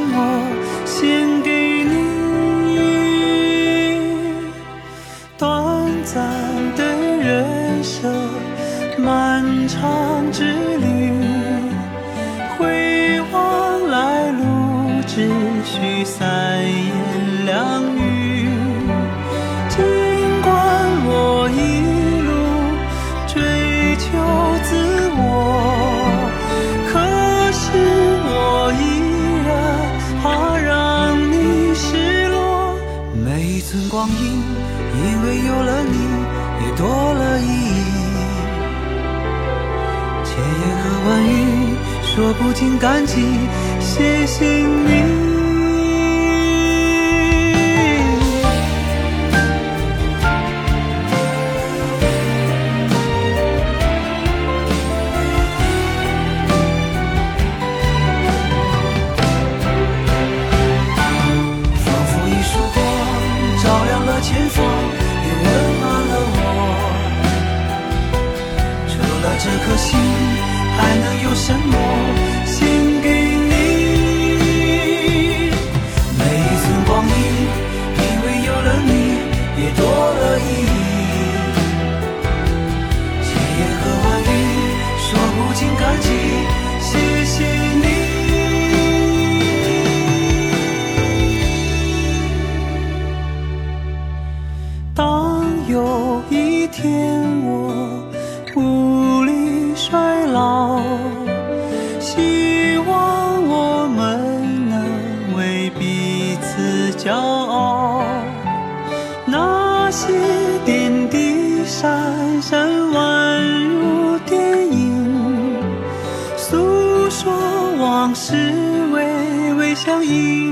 我献给说不尽感激，谢谢你。相依。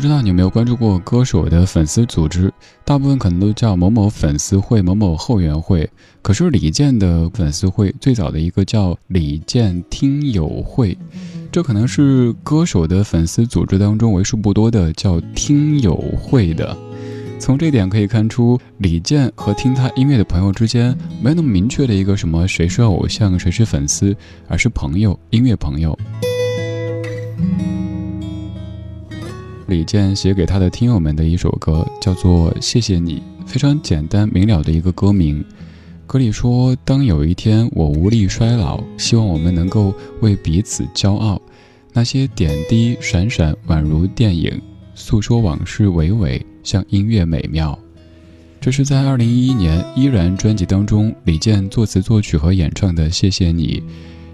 不知道你有没有关注过歌手的粉丝组织？大部分可能都叫某某粉丝会、某某后援会。可是李健的粉丝会最早的一个叫李健听友会，这可能是歌手的粉丝组织当中为数不多的叫听友会的。从这点可以看出，李健和听他音乐的朋友之间没有那么明确的一个什么谁是偶像、谁是粉丝，而是朋友，音乐朋友。李健写给他的听友们的一首歌，叫做《谢谢你》，非常简单明了的一个歌名。歌里说：“当有一天我无力衰老，希望我们能够为彼此骄傲。那些点滴闪闪，宛如电影，诉说往事娓娓，像音乐美妙。”这是在二零一一年《依然》专辑当中，李健作词作曲和演唱的《谢谢你》，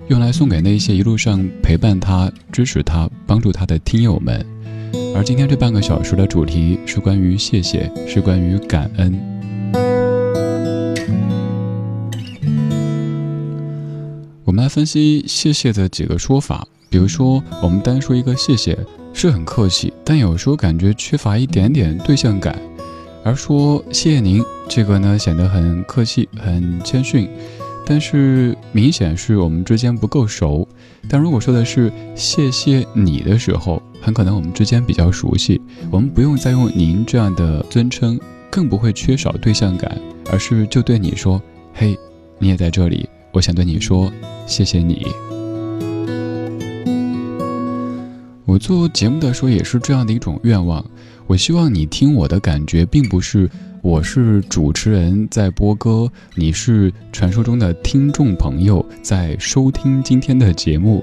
用来送给那些一路上陪伴他、支持他、帮助他的听友们。而今天这半个小时的主题是关于谢谢，是关于感恩。我们来分析“谢谢”的几个说法。比如说，我们单说一个“谢谢”是很客气，但有时候感觉缺乏一点点对象感；而说“谢谢您”这个呢，显得很客气、很谦逊，但是明显是我们之间不够熟。但如果说的是“谢谢你”的时候，很可能我们之间比较熟悉，我们不用再用“您”这样的尊称，更不会缺少对象感，而是就对你说：“嘿，你也在这里，我想对你说，谢谢你。”我做节目的时候也是这样的一种愿望，我希望你听我的感觉，并不是我是主持人在播歌，你是传说中的听众朋友在收听今天的节目。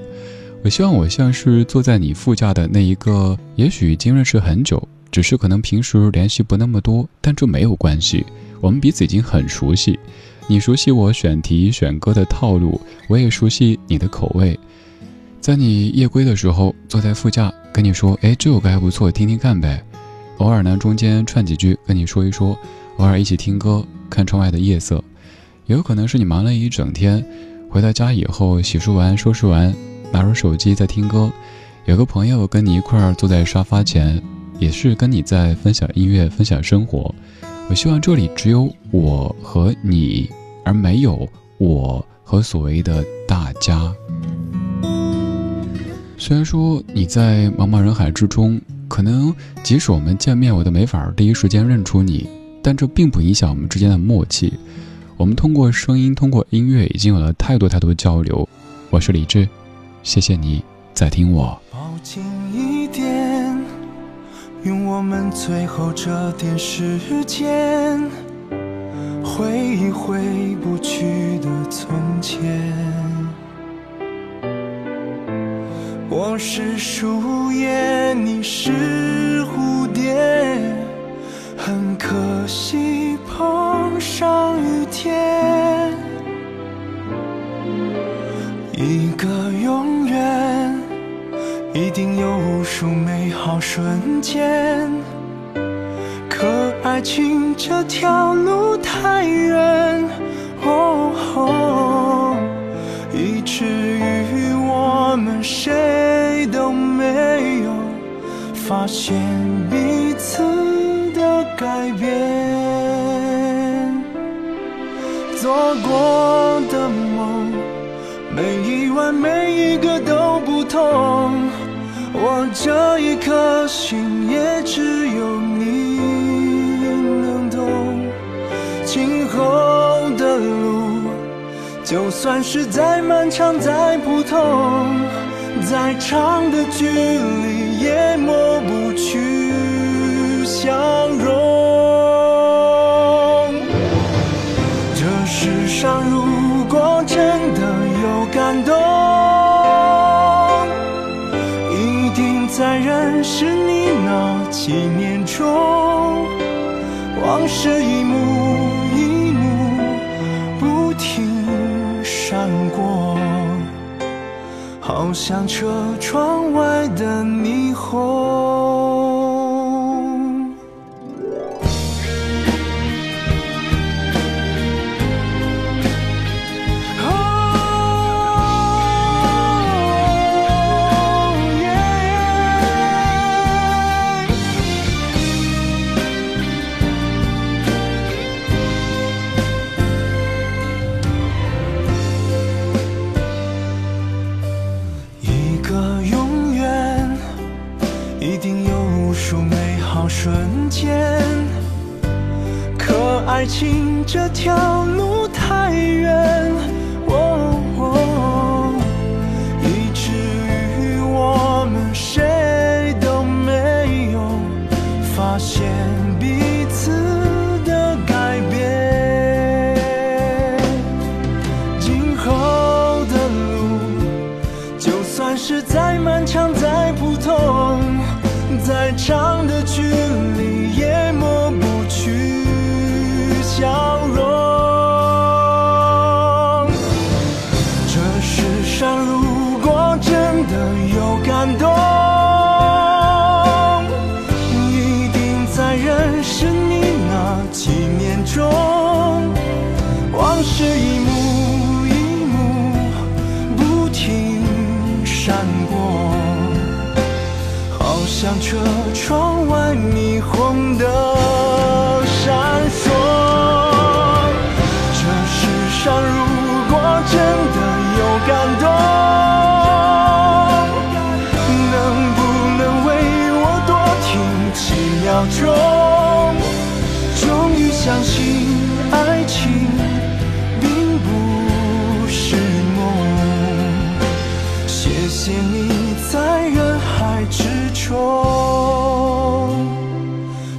我希望我像是坐在你副驾的那一个，也许已经认识很久，只是可能平时联系不那么多，但这没有关系，我们彼此已经很熟悉。你熟悉我选题选歌的套路，我也熟悉你的口味。在你夜归的时候，坐在副驾跟你说：“哎，这首歌还不错，听听看呗。”偶尔呢，中间串几句跟你说一说，偶尔一起听歌，看窗外的夜色。也有可能是你忙了一整天，回到家以后洗漱完、收拾完，拿出手机在听歌。有个朋友跟你一块儿坐在沙发前，也是跟你在分享音乐、分享生活。我希望这里只有我和你，而没有我和所谓的大家。虽然说你在茫茫人海之中，可能即使我们见面，我都没法第一时间认出你，但这并不影响我们之间的默契。我们通过声音，通过音乐，已经有了太多太多交流。我是李志，谢谢你在听我。抱紧一点，用我们最后这点时间，回忆回不去的从前。我是树叶，你是蝴蝶，很可惜碰上雨天。一个永远，一定有无数美好瞬间。可爱情这条路太远，哦，以至于我们谁都没有。发现彼此的改变，做过的梦，每一晚每一个都不同。我这一颗心也只有你能懂。今后，就算是再漫长再普通，再长的距离也抹。笑容。这世上如果真的有感动，一定在认识你那几年中，往事像车窗外的霓虹。这条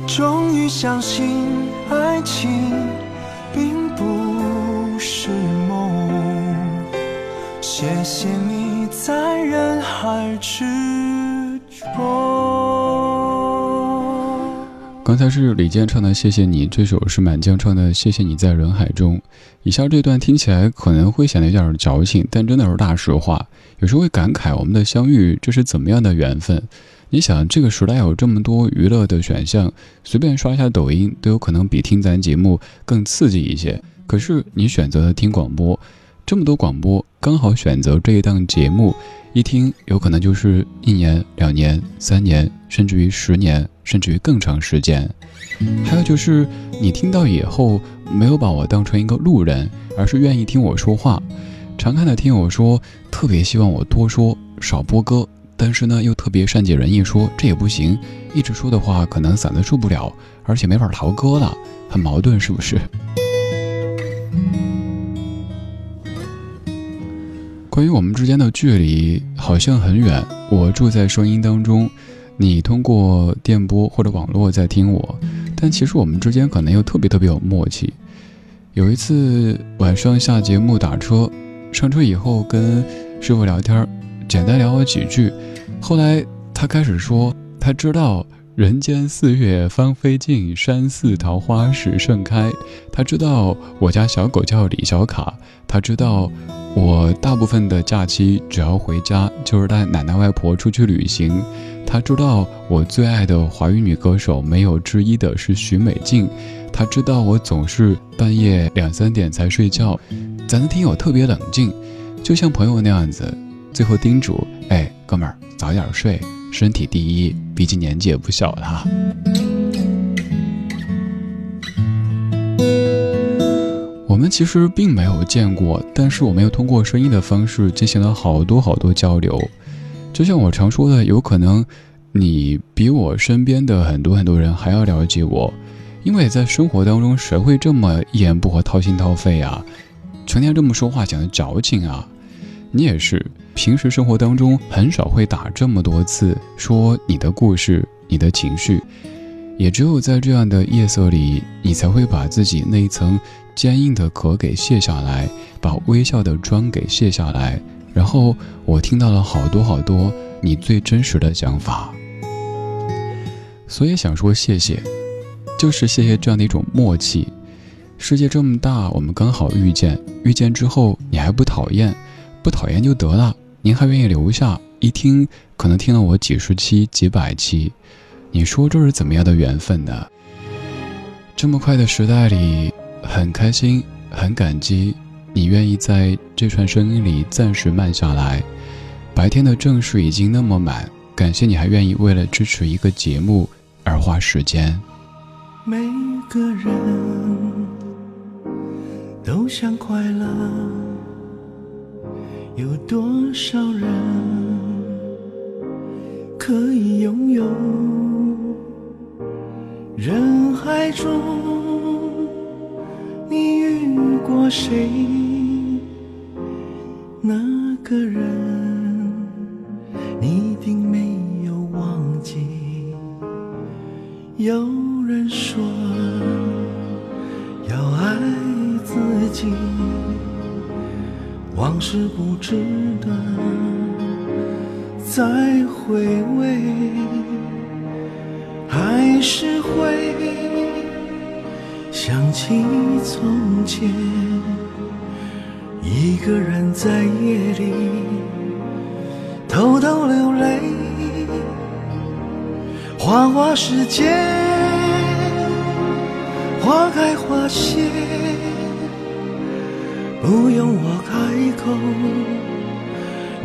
终于相信爱情并不是梦。谢谢你在人海之中。刚才是李健唱的《谢谢你》，这首是满江唱的《谢谢你在人海中》。以下这段听起来可能会显得有点矫情，但真的是大实话。有时候会感慨我们的相遇，这是怎么样的缘分？你想，这个时代有这么多娱乐的选项，随便刷一下抖音都有可能比听咱节目更刺激一些。可是你选择了听广播，这么多广播，刚好选择这一档节目，一听有可能就是一年、两年、三年，甚至于十年，甚至于更长时间。还有就是你听到以后，没有把我当成一个路人，而是愿意听我说话。常看的听友说，特别希望我多说少播歌，但是呢，又特别善解人意，说这也不行，一直说的话可能嗓子受不了，而且没法逃歌了，很矛盾，是不是？关于我们之间的距离，好像很远。我住在声音当中，你通过电波或者网络在听我，但其实我们之间可能又特别特别有默契。有一次晚上下节目打车，上车以后跟师傅聊天，简单聊了几句，后来他开始说，他知道人间四月芳菲尽，山寺桃花始盛开。他知道我家小狗叫李小卡，他知道我大部分的假期只要回家就是带奶奶外婆出去旅行。他知道我最爱的华语女歌手没有之一的是许美静。他知道我总是半夜两三点才睡觉，咱的听友特别冷静，就像朋友那样子。最后叮嘱：“哎，哥们儿，早点睡，身体第一，毕竟年纪也不小了。”我们其实并没有见过，但是我们又通过声音的方式进行了好多好多交流。就像我常说的，有可能你比我身边的很多很多人还要了解我，因为在生活当中，谁会这么一言不合掏心掏肺啊？成天这么说话讲的矫情啊？你也是，平时生活当中很少会打这么多次说你的故事、你的情绪，也只有在这样的夜色里，你才会把自己那一层坚硬的壳给卸下来，把微笑的妆给卸下来。然后我听到了好多好多你最真实的想法，所以想说谢谢，就是谢谢这样的一种默契。世界这么大，我们刚好遇见，遇见之后你还不讨厌，不讨厌就得了，您还愿意留下，一听可能听了我几十期、几百期，你说这是怎么样的缘分呢？这么快的时代里，很开心，很感激。你愿意在这串声音里暂时慢下来，白天的正事已经那么满，感谢你还愿意为了支持一个节目而花时间。每个人都想快乐，有多少人可以拥有？人海中，你遇过谁？那个人，你一定没有忘记。有人说要爱自己，往事不值得再回味，还是会想起从前。一个人在夜里偷偷流泪，花花世界，花开花谢，不用我开口，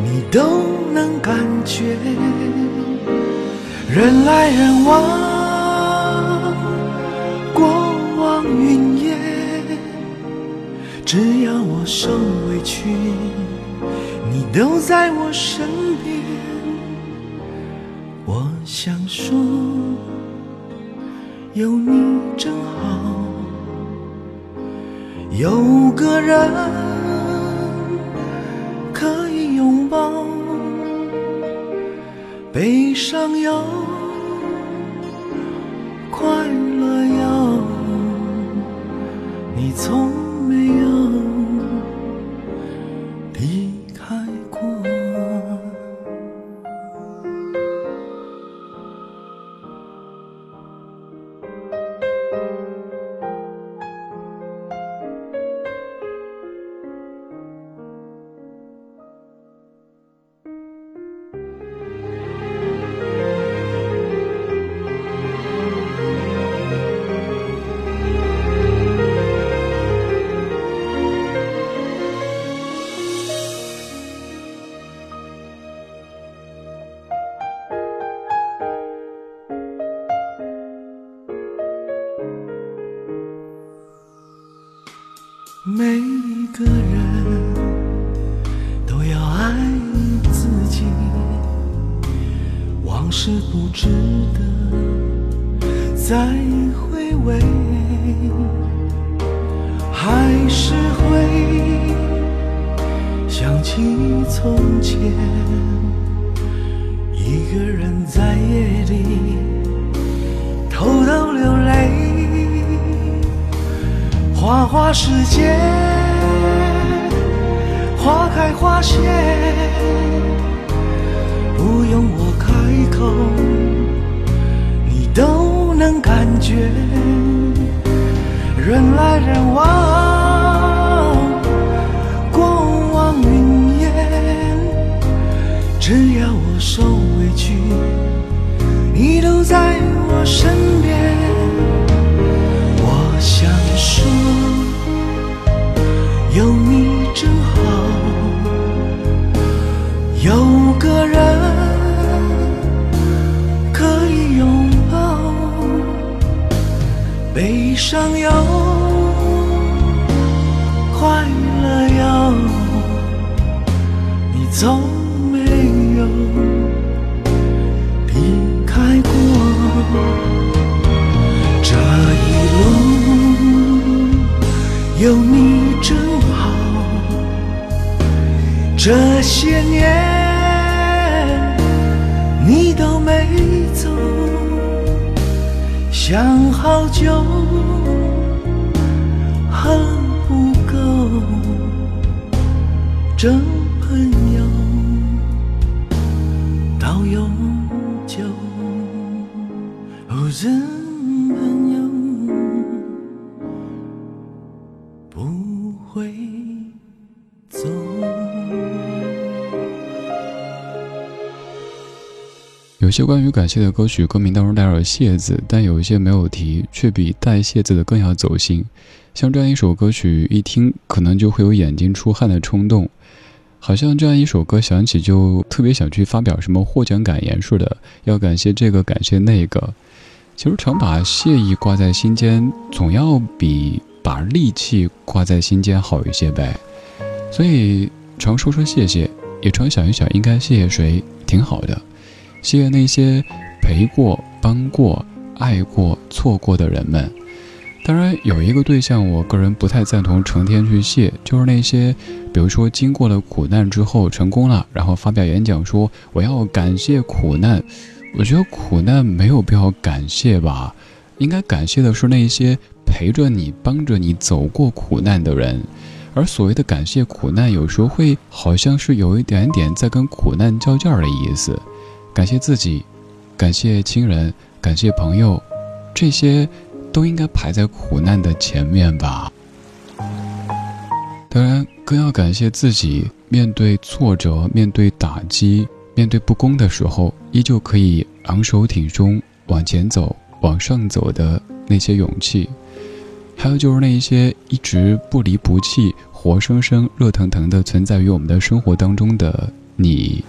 你都能感觉。人来人往，过往云烟。只要我受委屈，你都在我身边。我想说，有你真好，有个人可以拥抱。悲伤有，快乐有，你从觉。人来人往，过往云烟，只要我受委屈，你都在我身边。上有，快乐有，你从没有离开过。这一路有你真好，这些年你都没走，想好久不够，有些关于感谢的歌曲，歌名当中带着“谢”字，但有一些没有提，却比带“谢”字的更要走心。像这样一首歌曲，一听可能就会有眼睛出汗的冲动，好像这样一首歌响起就特别想去发表什么获奖感言似的，要感谢这个，感谢那个。其实常把谢意挂在心间，总要比把戾气挂在心间好一些呗。所以常说说谢谢，也常想一想应该谢谢谁，挺好的。谢谢那些陪过、帮过、爱过、错过的人们。当然，有一个对象，我个人不太赞同成天去谢，就是那些，比如说经过了苦难之后成功了，然后发表演讲说我要感谢苦难。我觉得苦难没有必要感谢吧，应该感谢的是那些陪着你、帮着你走过苦难的人。而所谓的感谢苦难，有时候会好像是有一点点在跟苦难较劲儿的意思。感谢自己，感谢亲人，感谢朋友，这些都应该排在苦难的前面吧。当然，更要感谢自己，面对挫折、面对打击、面对不公的时候，依旧可以昂首挺胸往前走、往上走的那些勇气。还有就是那一些一直不离不弃、活生生、热腾腾的存在于我们的生活当中的你。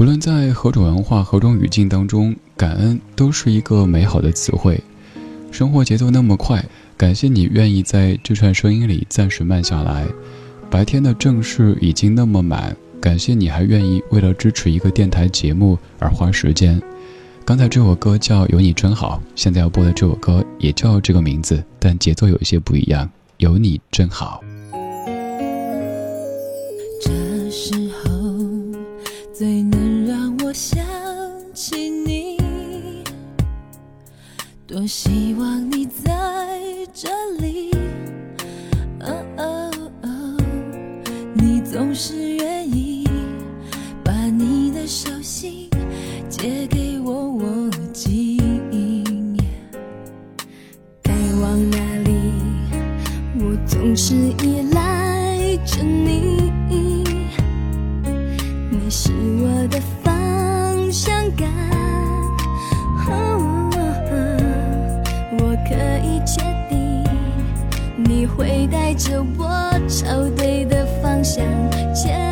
不论在何种文化、何种语境当中，感恩都是一个美好的词汇。生活节奏那么快，感谢你愿意在这串声音里暂时慢下来。白天的正事已经那么满，感谢你还愿意为了支持一个电台节目而花时间。刚才这首歌叫《有你真好》，现在要播的这首歌也叫这个名字，但节奏有一些不一样。有你真好。这时候最我想起你，多希望你在这里。哦哦哦，你总是愿意把你的手心借给我握紧。该往哪里，我。总是依赖着你，你是我的会带着我朝对的方向前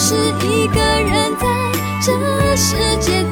是一个人在这世界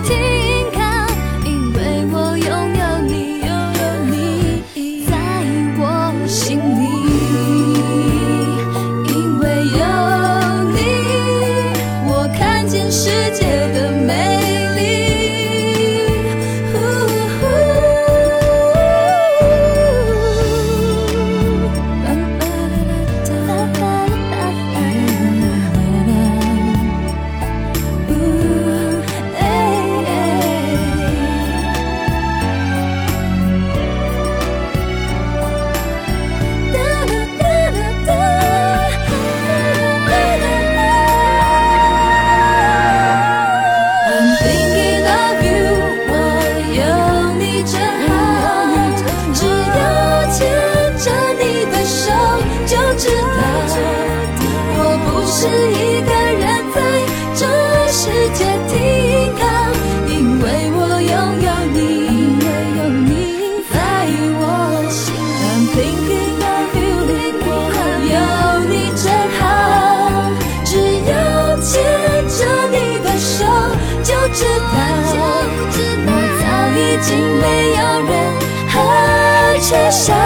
已经没有任何缺陷。